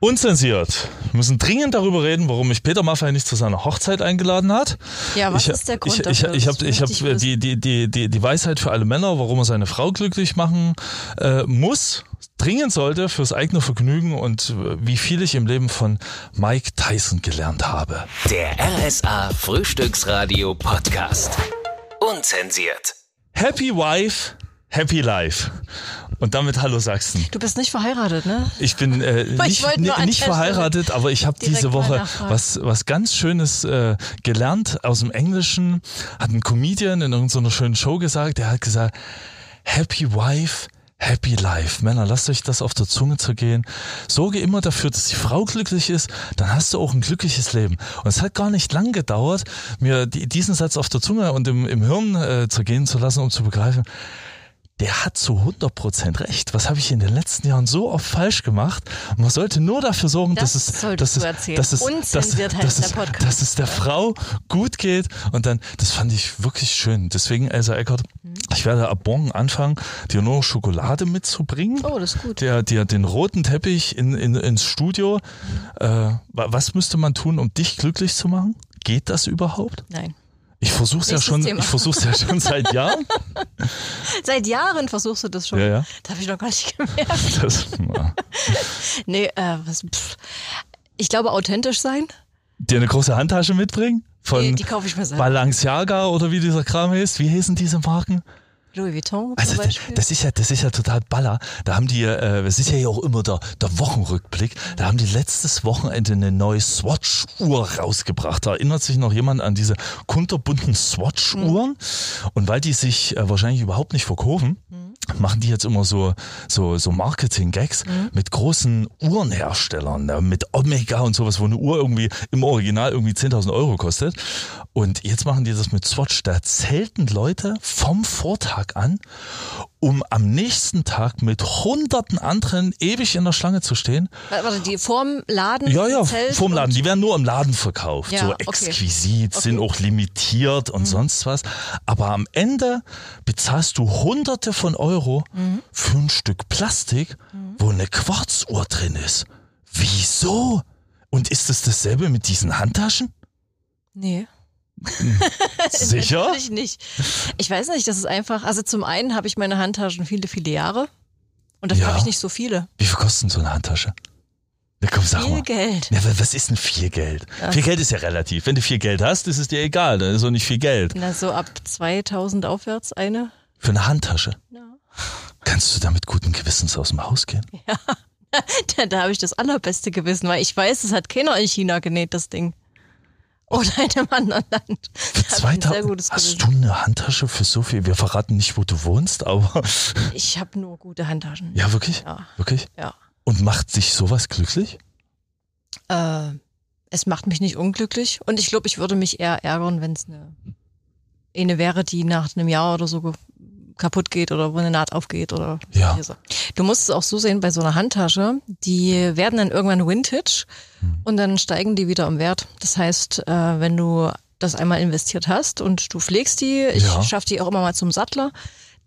Unzensiert. Wir müssen dringend darüber reden, warum mich Peter Maffay nicht zu seiner Hochzeit eingeladen hat. Ja, was ich, ist der Grund ich, dafür? Ich, ich habe ich hab ich die, die, die, die, die Weisheit für alle Männer, warum er seine Frau glücklich machen äh, muss, dringend sollte fürs eigene Vergnügen und äh, wie viel ich im Leben von Mike Tyson gelernt habe. Der RSA Frühstücksradio Podcast. Unzensiert. Happy Wife, Happy Life. Und damit Hallo Sachsen. Du bist nicht verheiratet, ne? Ich bin äh, Ich nicht, nicht verheiratet, aber ich habe diese Woche was, was ganz Schönes äh, gelernt aus dem Englischen. Hat ein Comedian in irgendeiner schönen Show gesagt, der hat gesagt, Happy Wife, Happy Life. Männer, lasst euch das auf der Zunge zergehen. Sorge immer dafür, dass die Frau glücklich ist, dann hast du auch ein glückliches Leben. Und es hat gar nicht lang gedauert, mir die, diesen Satz auf der Zunge und im, im Hirn äh, zergehen zu lassen, um zu begreifen, der hat zu 100% recht. Was habe ich in den letzten Jahren so oft falsch gemacht? Man sollte nur dafür sorgen, Das dass es, dass es, dass es, dass, Unzensiert dass, es, dass es der Frau gut geht. Und dann, das fand ich wirklich schön. Deswegen, Elsa Eckert, Mhm. ich werde ab morgen anfangen, dir nur Schokolade mitzubringen. Oh, das ist gut. Der, der, den roten Teppich in, in, ins Studio. Mhm. Äh, wa- was müsste man tun, um dich glücklich zu machen? Geht das überhaupt? Nein. Ich versuche ja schon, Thema. ich versuch's ja schon seit Jahren. Seit Jahren versuchst du das schon. Ja, ja. Das habe ich noch gar nicht gemerkt. Das. Nee, äh, was, pff. Ich glaube, authentisch sein. dir eine große Handtasche mitbringen? Von Die, die kaufe ich mir selber. Balenciaga oder wie dieser Kram heißt. Wie heißen diese Marken? Louis Vuitton Also das, das ist ja, das ist ja total baller. Da haben die, äh, es ist ja auch immer der, der Wochenrückblick. Da haben die letztes Wochenende eine neue Swatch-Uhr rausgebracht. Da erinnert sich noch jemand an diese kunterbunten Swatch-Uhren. Und weil die sich äh, wahrscheinlich überhaupt nicht verkaufen, machen die jetzt immer so, so, so Marketing-Gags mit großen Uhrenherstellern, mit Omega und sowas, wo eine Uhr irgendwie im Original irgendwie 10.000 Euro kostet. Und jetzt machen die das mit Swatch. Da zelten Leute vom Vortag an, um am nächsten Tag mit hunderten anderen ewig in der Schlange zu stehen. Warte, die vorm Laden? Ja, ja, vom Laden. Die werden nur im Laden verkauft. Ja, so okay. exquisit, sind Okay. auch limitiert und sonst was. Aber am Ende bezahlst du hunderte von Euro für ein Stück Plastik, wo eine Quarzuhr drin ist. Wieso? Und ist es dasselbe mit diesen Handtaschen? Nee. Sicher? Natürlich nicht. Ich weiß nicht, das ist einfach, also zum einen habe ich meine Handtaschen viele, viele Jahre und dafür Ja. habe ich nicht so viele. Wie viel kostet so eine Handtasche? Ja, komm, sag Viel mal. Geld. Ja, wa- was ist denn viel Geld? Viel Geld ist ja relativ. Wenn du viel Geld hast, ist es dir egal. Dann ist auch nicht viel Geld. Na, so ab 2000 aufwärts eine. Für eine Handtasche. Ja. Kannst du damit guten Gewissens aus dem Haus gehen? Da, da habe ich das allerbeste Gewissen, weil ich weiß, es hat keiner in China genäht, das Ding. Oder in einem anderen Land. Für Da hab ich ein sehr 2000 gutes hast Gewissen. du eine Handtasche für so viel? Wir verraten nicht, wo du wohnst, aber Ich habe nur gute Handtaschen. ja, wirklich? Ja. Wirklich? Ja. Und macht sich sowas glücklich? Äh, es macht mich nicht unglücklich und ich glaube, ich würde mich eher ärgern, wenn es eine, eine wäre, die nach einem Jahr oder so kaputt geht oder wo eine Naht aufgeht oder Ja. Sachen. Du musst es auch so sehen bei so einer Handtasche, die werden dann irgendwann Vintage Hm. und dann steigen die wieder im Wert. Das heißt, äh, wenn du das einmal investiert hast und du pflegst die, ich Ja. schaffe die auch immer mal zum Sattler,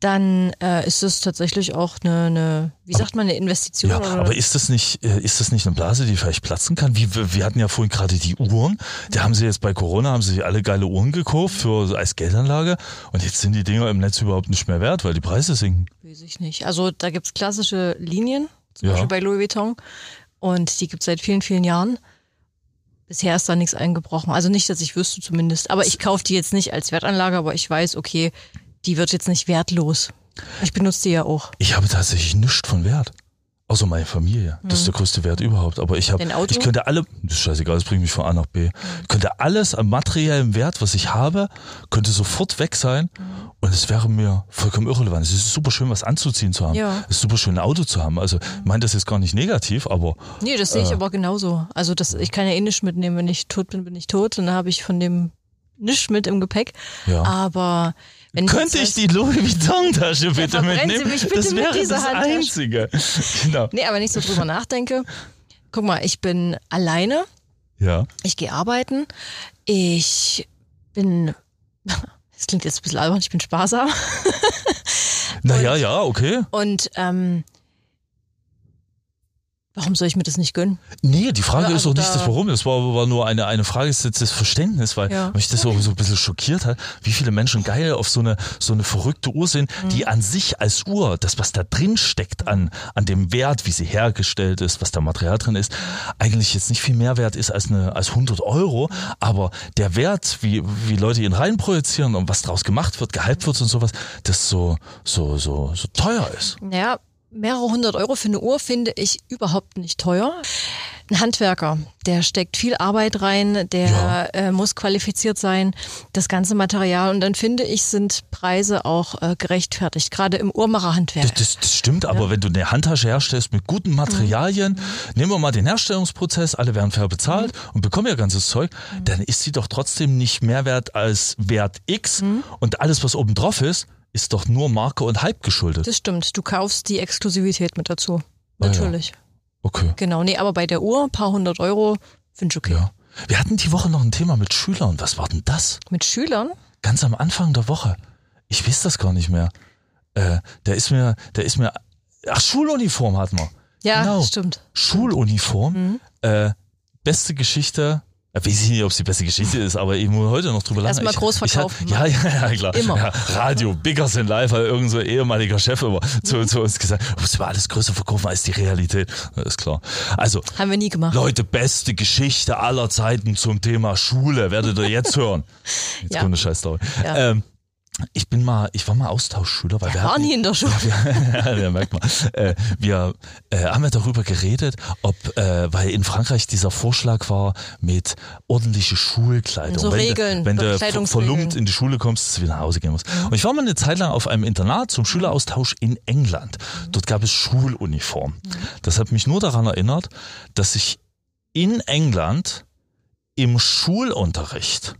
dann äh, ist es tatsächlich auch eine, eine wie sagt man, eine Investition. Ja, aber ist das nicht, äh, ist das nicht eine Blase, die vielleicht platzen kann? Wie, wir hatten ja vorhin gerade die Uhren. Da haben sie jetzt bei Corona, haben sie alle geile Uhren gekauft für, als Geldanlage. Und jetzt sind die Dinger im Netz überhaupt nicht mehr wert, weil die Preise sinken. Weiß ich nicht. Also da gibt's klassische Linien, zum Ja. Beispiel bei Louis Vuitton. Und die gibt's seit vielen, vielen Jahren. Bisher ist da nichts eingebrochen. Also nicht, dass ich wüsste zumindest. Aber ich kaufe die jetzt nicht als Wertanlage, aber ich weiß, okay, die wird jetzt nicht wertlos. Ich benutze die ja auch. Ich habe tatsächlich nichts von Wert. Außer meine Familie. Das ist der größte Wert überhaupt. Aber ich habe, ich könnte alle, das ist scheißegal, das bringt mich von A nach B. Ich könnte alles an materiellem Wert, was ich habe, könnte sofort weg sein. Und es wäre mir vollkommen irrelevant. Es ist super schön, was anzuziehen zu haben. Ja. Es ist super schön, ein Auto zu haben. Also, ich meine das jetzt gar nicht negativ, aber Nee, das sehe ich aber genauso. Also das, ich kann ja eh nichts mitnehmen. Wenn ich tot bin, bin ich tot. Und dann habe ich von dem nichts mit im Gepäck. ja. Aber wenn Könnte ich die Louis Vuitton-Tasche bitte Sie mitnehmen? mich bitte das mit wäre dieser das Handtasche. Einzige. Genau. Nee, aber wenn ich so drüber nachdenke. Guck mal, ich bin alleine. Ja. Ich gehe arbeiten. Ich bin, das klingt jetzt ein bisschen albern, ich bin sparsam. Naja, ja, okay. Und ähm, Warum soll ich mir das nicht gönnen? Nee, die Frage Ja, ist also doch nicht da- das Warum. Das war, war nur eine, eine Frage des, des Verständnisses, weil Ja. mich das so, so ein bisschen schockiert hat, wie viele Menschen geil auf so eine, so eine verrückte Uhr sind, Mhm. die an sich als Uhr, das was da drin steckt an, an dem Wert, wie sie hergestellt ist, was da Material drin ist, eigentlich jetzt nicht viel mehr wert ist als eine, als 100 Euro. Aber der Wert, wie, wie Leute ihn reinprojizieren und was draus gemacht wird, gehypt wird und sowas, das so, so, so, so teuer ist. Naja, mehrere hundert Euro für eine Uhr finde ich überhaupt nicht teuer. Ein Handwerker, der steckt viel Arbeit rein, der Ja. äh, muss qualifiziert sein, das ganze Material. Und dann finde ich, sind Preise auch äh, gerechtfertigt, gerade im Uhrmacherhandwerk. Das, das, das stimmt, aber wenn du eine Handtasche herstellst mit guten Materialien, nehmen wir mal den Herstellungsprozess, alle werden fair bezahlt und bekommen ja ganzes Zeug, dann ist sie doch trotzdem nicht mehr wert als Wert X und alles, was oben drauf ist, ist doch nur Marke und Hype geschuldet. Das stimmt, du kaufst die Exklusivität mit dazu. Ah, ja. Natürlich. Okay. Genau, nee, aber bei der Uhr, ein paar hundert Euro, finde ich okay. Ja. Wir hatten die Woche noch ein Thema mit Schülern. Was war denn das? Mit Schülern? Ganz am Anfang der Woche. Ich weiß das gar nicht mehr. Äh, der ist mir, der ist mir, ach, Schuluniform hatten wir. Ja, Genau. stimmt. Schuluniform. Äh, beste Geschichte. Äh, Weiß ich nicht, ob es die beste Geschichte ist, aber ich muss heute noch drüber lachen. Erstmal groß ich verkaufen. Ja, ja, ja, klar. Immer. Ja, Radio, Bigger sind live, hat irgend so ein ehemaliger Chef immer zu, zu uns gesagt, du musst immer alles größer verkaufen als die Realität. Das ist klar. Also, Haben wir nie gemacht. Leute, beste Geschichte aller Zeiten zum Thema Schule, werdet ihr jetzt hören. Jetzt Ja. kommt eine Scheißstory. Ja. Ähm, ich bin mal, ich war mal Austauschschüler, weil wir War hatten, nie in der Schule. ja, ja, merkt man. Äh, wir äh, haben ja darüber geredet, ob, äh, weil in Frankreich dieser Vorschlag war mit ordentliche Schulkleidung. So wenn Regeln, du, wenn du verlumpt in die Schule kommst, dass du wieder nach Hause gehen musst. Und ich war mal eine Zeit lang auf einem Internat zum Schüleraustausch in England. Dort gab es Schuluniform. Das hat mich nur daran erinnert, dass ich in England im Schulunterricht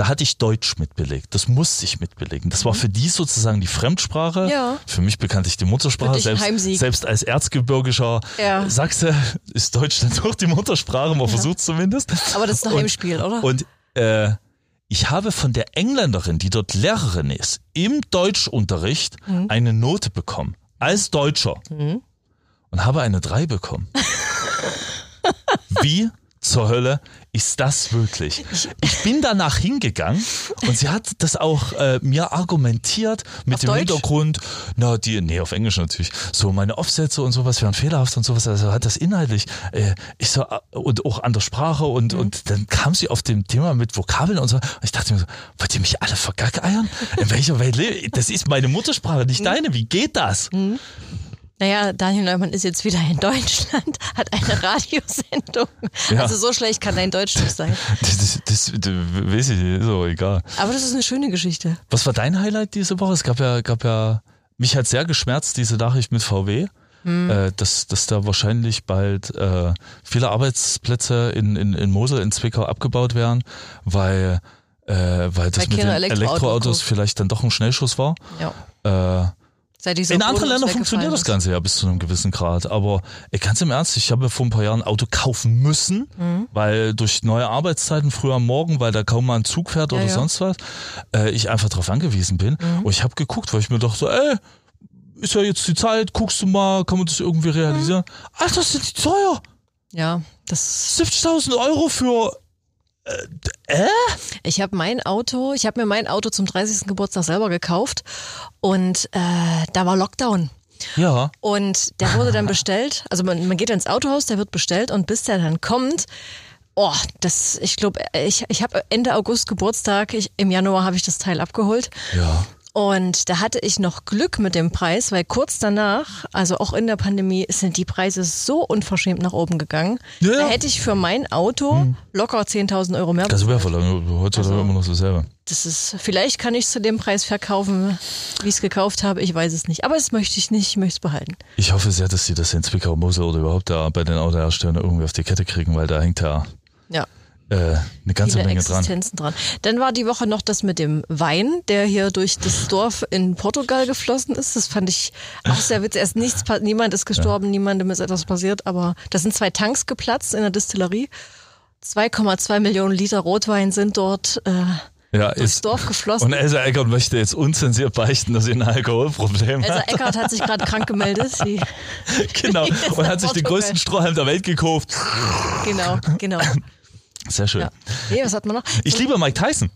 da hatte ich Deutsch mitbelegt. Das musste ich mitbelegen. Das war für die sozusagen die Fremdsprache. Ja. Für mich bekanntlich die Muttersprache. Selbst, selbst als erzgebirgischer Ja. Sachse ist Deutsch dann doch die Muttersprache. Man versucht zumindest. Aber das ist ein Heimspiel, oder? Und äh, ich habe von der Engländerin, die dort Lehrerin ist, im Deutschunterricht Mhm. eine Note bekommen. Als Deutscher. Und habe eine 3 bekommen. Wie zur Hölle ist das wirklich? Ich bin danach hingegangen und sie hat das auch äh, mir argumentiert mit Auf dem Deutsch? Hintergrund, na die, nee, auf Englisch natürlich, so meine Aufsätze und sowas wären fehlerhaft und sowas, also hat das inhaltlich, äh, ich so, äh, und auch an der Sprache und, Mhm. und dann kam sie auf dem Thema mit Vokabeln und so, und ich dachte mir so, wollt ihr mich alle vergackeiern? In welcher Welt lebe ich? Das ist meine Muttersprache, Mhm. nicht deine, wie geht das? Naja, Daniel Neumann ist jetzt wieder in Deutschland, hat eine Radiosendung. Ja. Also so schlecht kann dein Deutsch nicht sein. Das, das, das, das weiß ich nicht, ist auch egal. Aber das ist eine schöne Geschichte. Was war dein Highlight diese Woche? Es gab ja, gab ja, mich hat sehr geschmerzt, diese Nachricht mit VW, äh, dass, dass da wahrscheinlich bald äh, viele Arbeitsplätze in, in, in Mosel, in Zwickau abgebaut werden, weil, äh, weil das Weil mit den Elektroautos Elektroautos vielleicht dann doch ein Schnellschuss war. Ja. Seit dieser in anderen Ländern funktioniert das. Ganze ja bis zu einem gewissen Grad. Aber ey, ganz im Ernst, ich habe mir vor ein paar Jahren ein Auto kaufen müssen, Mhm. weil durch neue Arbeitszeiten früher am Morgen, weil da kaum mal ein Zug fährt oder Ja, ja. sonst was, äh, ich einfach darauf angewiesen bin. Mhm. Und ich habe geguckt, weil ich mir dachte, ey, ist ja jetzt die Zeit, guckst du mal, kann man das irgendwie realisieren? Mhm. Alter, sind die teuer? Ja, das. 70.000 Euro für Ich habe mein Auto, ich habe mir mein Auto zum 30. Geburtstag selber gekauft und äh, da war Lockdown. ja. Und der wurde dann bestellt. Also man, man geht ins Autohaus, der wird bestellt und bis der dann kommt, oh, das, ich glaube, ich, ich habe Ende August Geburtstag. Ich, Im Januar habe ich das Teil abgeholt. Ja. Und da hatte ich noch Glück mit dem Preis, weil kurz danach, also auch in der Pandemie, sind die Preise so unverschämt nach oben gegangen. Ja, ja. Da hätte ich für mein Auto locker 10.000 Euro mehr. Das wäre verlangt. Heutzutage Also- immer noch so selber. Das ist, vielleicht kann ich es zu dem Preis verkaufen, wie ich es gekauft habe. Ich weiß es nicht. Aber das möchte ich nicht. Ich möchte es behalten. Ich hoffe sehr, dass sie das in Zwickau, Mosel oder überhaupt da bei den Autoherstellern irgendwie auf die Kette kriegen, weil da hängt ja Ja. Äh, eine ganze viele Menge dran. Existenzen dran. Dann war die Woche noch das mit dem Wein, der hier durch das Dorf in Portugal geflossen ist. Das fand ich auch sehr witzig. Erst nichts, niemand ist gestorben, niemandem ist etwas passiert, aber da sind zwei Tanks geplatzt in der Distillerie. 2,2 Millionen Liter Rotwein sind dort äh, Ja, durchs ist. Dorf geflossen. Und Elsa Eckert möchte jetzt unzensiert beichten, dass sie ein Alkoholproblem Elsa hat. Eckert hat sich gerade krank gemeldet. Sie, Genau. Und hat sich den größten Strohhalm der Welt gekauft. genau, genau. Sehr schön. Ja. Nee, was hat man noch? Ich liebe Mike Tyson.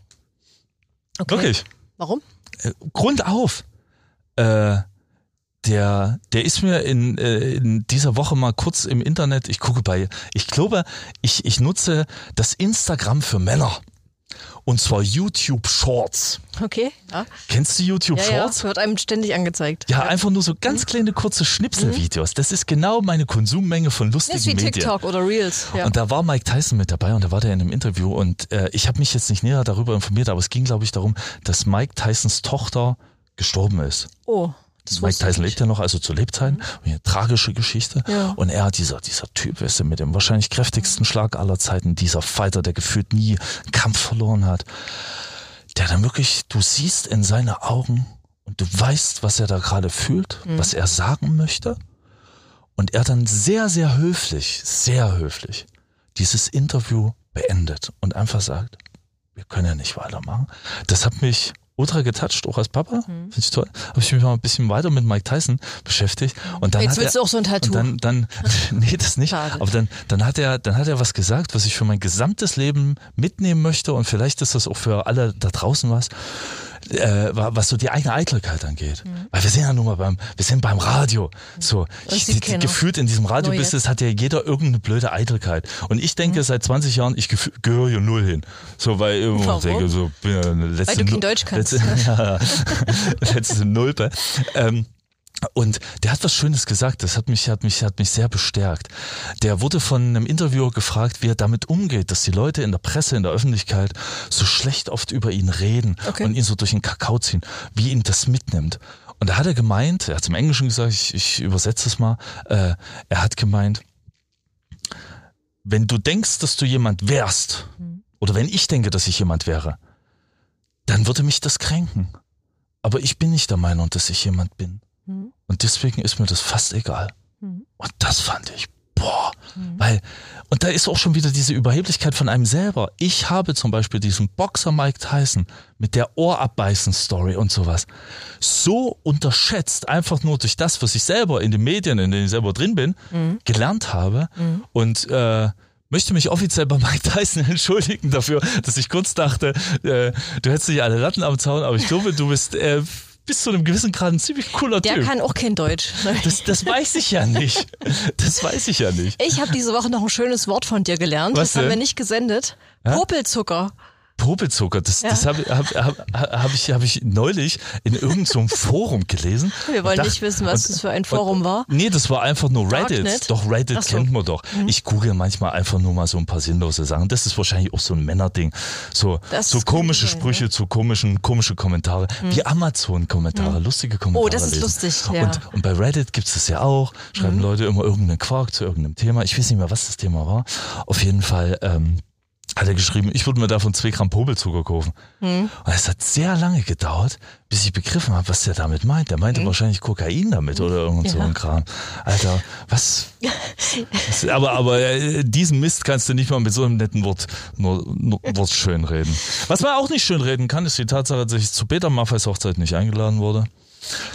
Okay. Wirklich. Warum? Äh, Grund auf. Äh, der, der ist mir in, äh, in dieser Woche mal kurz im Internet, ich gucke bei, ich glaube, ich, ich nutze das Instagram für Männer. Und zwar YouTube Shorts. Okay, ja. Kennst du YouTube Ja, ja, Shorts? wird einem ständig angezeigt. Ja, einfach nur so ganz kleine kurze Schnipselvideos. Das ist genau meine Konsummenge von Das lustigen ist wie Medien. TikTok oder Reels. Ja. Und da war Mike Tyson mit dabei und da war der in einem Interview und äh, ich habe mich jetzt nicht näher darüber informiert, aber es ging, glaube ich, darum, dass Mike Tysons Tochter gestorben ist. oh, das Mike Tyson lebt ja noch, also zu Lebzeiten. Eine tragische Geschichte. Ja. Und er, dieser, dieser Typ, weißt du, mit dem wahrscheinlich kräftigsten Schlag aller Zeiten, dieser Fighter, der gefühlt nie einen Kampf verloren hat, der dann wirklich, du siehst in seine Augen und du weißt, was er da gerade fühlt, was er sagen möchte. Und er dann sehr, sehr höflich, sehr höflich dieses Interview beendet und einfach sagt, wir können ja nicht weitermachen. Das hat mich ultra getoucht, auch als Papa. Mhm. Finde ich toll. Habe ich mich mal ein bisschen weiter mit Mike Tyson beschäftigt. Und dann Jetzt hat willst er, du auch so ein Tattoo. Dann, dann, nee, das nicht. Schade. Aber dann, dann hat er, dann hat er was gesagt, was ich für mein gesamtes Leben mitnehmen möchte. Und vielleicht ist das auch für alle da draußen was. Äh, was so die eigene Eitelkeit angeht. Mhm. Weil wir sind ja nun mal beim, wir sind beim Radio. So, Das ich, die, keiner. gefühlt in diesem Radiobusiness hat ja jeder irgendeine blöde Eitelkeit. Und ich denke seit 20 Jahren, ich gehöre hier null hin. So, weil Mhm. Warum? denke, so, bin ja eine letzte Weil du kein Deutsch kannst. Letzte, ja, letzte Nulpe. Ähm, und der hat was Schönes gesagt, das hat mich, hat mich, hat mich sehr bestärkt. Der wurde von einem Interviewer gefragt, wie er damit umgeht, dass die Leute in der Presse, in der Öffentlichkeit so schlecht oft über ihn reden Okay. und ihn so durch den Kakao ziehen, wie ihn das mitnimmt. Und da hat er gemeint, er hat es im Englischen gesagt, ich, ich übersetze es mal, äh, er hat gemeint, wenn du denkst, dass du jemand wärst, oder wenn ich denke, dass ich jemand wäre, dann würde mich das kränken. Aber ich bin nicht der Meinung, dass ich jemand bin. Mhm. Und deswegen ist mir das fast egal. Mhm. Und das fand ich, boah, weil, und da ist auch schon wieder diese Überheblichkeit von einem selber. Ich habe zum Beispiel diesen Boxer Mike Tyson mit der Ohrabbeißen-Story und sowas so unterschätzt, einfach nur durch das, was ich selber in den Medien, in denen ich selber drin bin, Mhm. gelernt habe und äh, möchte mich offiziell bei Mike Tyson entschuldigen dafür, dass ich kurz dachte, äh, du hättest nicht alle Latten am Zaun, aber ich glaube, du bist äh, bis zu einem gewissen Grad ein ziemlich cooler Der Typ. kann auch kein Deutsch. Das, das weiß ich ja nicht. Das weiß ich ja nicht. Ich habe diese Woche noch ein schönes Wort von dir gelernt. Was das haben wir denn? nicht gesendet. Ja? Popelzucker. Popelzucker, das, Ja. das habe hab, hab, hab ich, hab ich neulich in irgendeinem so Forum gelesen. Wir wollen Und nicht wissen, was das für ein Forum und, war. Nee, das war einfach nur Reddit. Darknet? Doch, Reddit so. kennt man doch. Ich google manchmal einfach nur mal so ein paar sinnlose Sachen. Das ist wahrscheinlich auch so ein Männerding. So, Das so komische sein, Sprüche zu komischen, komische Kommentare. Wie Amazon-Kommentare, lustige Kommentare. Oh, das ist lesen. lustig, ja. Mhm. Und, und bei Reddit gibt's das ja auch. Schreiben Leute immer irgendeinen Quark zu irgendeinem Thema. Ich weiß nicht mehr, was das Thema war. Auf jeden Fall, ähm, hat er geschrieben, ich würde mir davon zwei Gramm Popelzucker kaufen. Mhm. Und es hat sehr lange gedauert, bis ich begriffen habe, was der damit meint. Der meinte wahrscheinlich Kokain damit oder irgend so Mhm. Ja. ein Kram. Alter, was? was aber aber äh, diesen Mist kannst du nicht mal mit so einem netten Wort nur, nur Wort schön reden. Was man auch nicht schön reden kann, ist die Tatsache, dass ich zu Peter Maffeis Hochzeit nicht eingeladen wurde.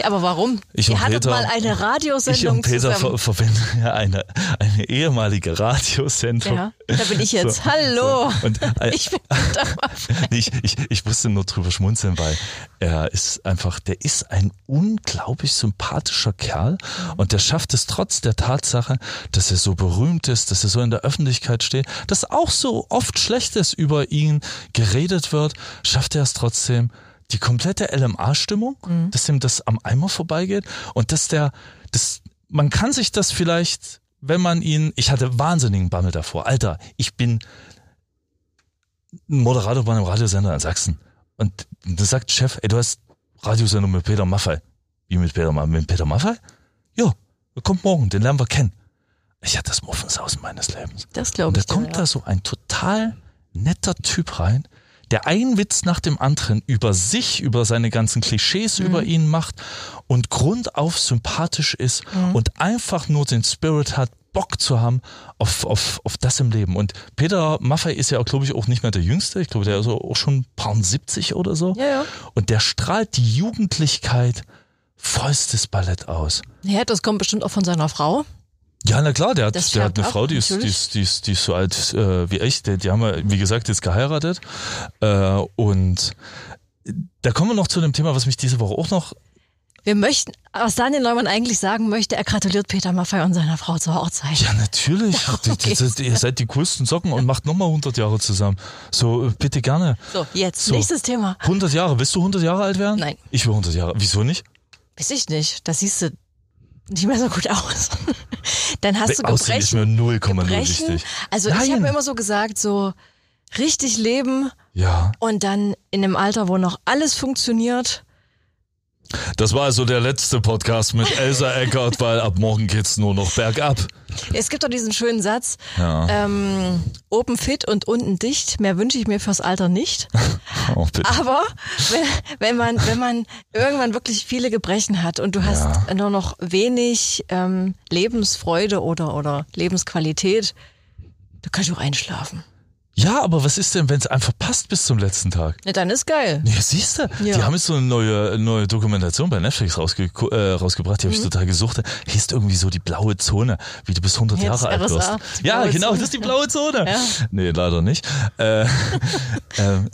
Ja, aber warum? Ich Ihr hattet Peter- mal eine Ich Radiosendung und Peter ver verwenden ja eine, eine ehemalige Radiosendung. Ja, da bin ich jetzt. So, Hallo. So. Und, äh, Ich bin Nee, ich, ich, ich musste nur drüber schmunzeln, weil er ist einfach, der ist ein unglaublich sympathischer Kerl und der schafft es trotz der Tatsache, dass er so berühmt ist, dass er so in der Öffentlichkeit steht, dass auch so oft Schlechtes über ihn geredet wird, schafft er es trotzdem, die komplette LMA-Stimmung, dass ihm das am Eimer vorbeigeht und dass der, das, man kann sich das vielleicht, wenn man ihn, ich hatte wahnsinnigen Bammel davor, Alter, ich bin ein Moderator bei einem Radiosender in Sachsen. Und da sagt Chef, ey, du hast Radiosendung mit Peter Maffei. Wie mit Peter Maffei? Mit Peter Maffei? Ja, der kommt morgen, den lernen wir kennen. Ich hatte das Muffensausen meines Lebens. Das Und glaube da ich. dir, kommt ja. da so ein total netter Typ rein, der einen Witz nach dem anderen über sich, über seine ganzen Klischees Mhm. über ihn macht und grundauf sympathisch ist Mhm. und einfach nur den Spirit hat, Bock zu haben auf, auf, auf das im Leben. Und Peter Maffei ist ja, glaube ich, auch nicht mehr der Jüngste. Ich glaube, der ist auch schon ein paar 70 oder so. Ja, ja. Und der strahlt die Jugendlichkeit vollstes Ballett aus. Ja, das kommt bestimmt auch von seiner Frau. Ja, na klar, der hat, Das der hat eine Frau, die ist, die, ist, die, ist, die ist so alt äh, wie ich. Die, die haben ja, wie gesagt, jetzt geheiratet. Äh, und da kommen wir noch zu dem Thema, was mich diese Woche auch noch Wir möchten, was Daniel Neumann eigentlich sagen möchte, er gratuliert Peter Maffay und seiner Frau zur Hochzeit. Ja, natürlich. Die- Ihr seid die coolsten Socken und macht nochmal 100 Jahre zusammen. So, äh, bitte gerne. So, jetzt, So. nächstes Thema. 100 Jahre. Willst du 100 Jahre alt werden? Nein. Ich will 100 Jahre. Wieso nicht? Weiß ich nicht, da siehst du nicht mehr so gut aus. Dann hast du Aussehen ist mir Gebrechen. 0,0 Gebrechen. wichtig. Also ich Nein. habe immer so gesagt, so richtig leben Ja. und dann in einem Alter, wo noch alles funktioniert. Das war also der letzte Podcast mit Elsa Eckert, weil ab morgen geht's nur noch bergab. Es gibt doch diesen schönen Satz, Ja. ähm, oben fit und unten dicht. Mehr wünsche ich mir fürs Alter nicht. Oh. Aber wenn, wenn man wenn man irgendwann wirklich viele Gebrechen hat und du hast Ja. nur noch wenig ähm, Lebensfreude oder oder Lebensqualität, du kannst auch einschlafen. Ja, aber was ist denn, wenn es einfach passt bis zum letzten Tag? Ja, dann ist geil. Ja, siehst du, Ja. die haben jetzt so eine neue, neue Dokumentation bei Netflix rausge äh, rausgebracht, die Mhm. habe ich total gesucht. Hieß irgendwie so die blaue Zone, wie du bis 100 Jetzt Jahre alt wirst. Ja, genau, das ist die blaue Zone. Ja. Nee, leider nicht. Äh, äh,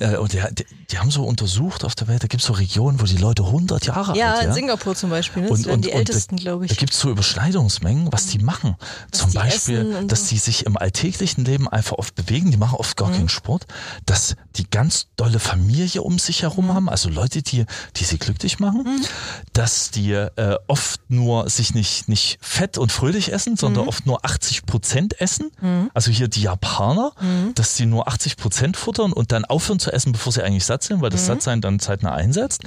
äh, und die, die, die haben so untersucht auf der Welt, da gibt's so Regionen, wo die Leute 100 Jahre Ja, alt in werden. Singapur zum Beispiel. Ne? Das werden die ältesten, da, glaube Da ich. gibt's so Überschneidungsmengen, was die machen. Zum die Beispiel, und dass so. die sich im alltäglichen Leben einfach oft bewegen, die machen oft gar Mhm. keinen Sport, dass die ganz dolle Familie um sich herum Mhm. haben, also Leute, die, die sie glücklich machen, dass die äh, oft nur sich nicht, nicht fett und fröhlich essen, sondern Mhm. oft nur 80 Prozent essen. Also hier die Japaner, Mhm. dass die nur 80 Prozent futtern und dann aufhören zu essen, bevor sie eigentlich satt sind, weil das Mhm. Sattsein dann zeitnah einsetzt.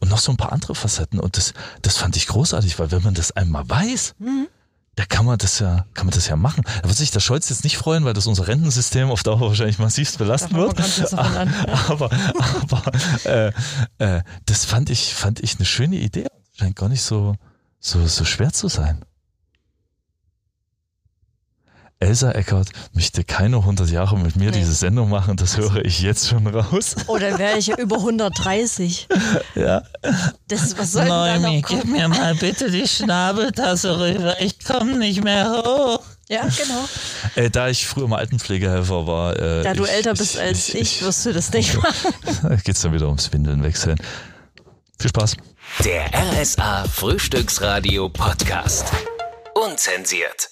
Und noch so ein paar andere Facetten. Und das, das fand ich großartig, weil wenn man das einmal weiß, Mhm. Da kann man das ja, kann man das ja machen. Da wird sich der Scholz jetzt nicht freuen, weil das unser Rentensystem auf Dauer wahrscheinlich massivst belasten wird. Aber, aber äh, äh, das fand ich, fand ich eine schöne Idee. Scheint gar nicht so, so, so schwer zu sein. Elsa Eckert möchte keine 100 Jahre mit mir Nee. diese Sendung machen, das höre ich jetzt schon raus. Oder wäre ich ja über 130. Ja. Das, was soll denn da Neumi, noch gib mir mal bitte die Schnabeltasse rüber. Ich komme nicht mehr hoch. Ja, genau. Äh, da ich früher mal Altenpflegehelfer war. Äh, Da du ich, älter bist als ich, wirst du das nicht machen. geht's dann wieder ums Windeln wechseln. Viel Spaß. Der RSA Frühstücksradio Podcast. Unzensiert.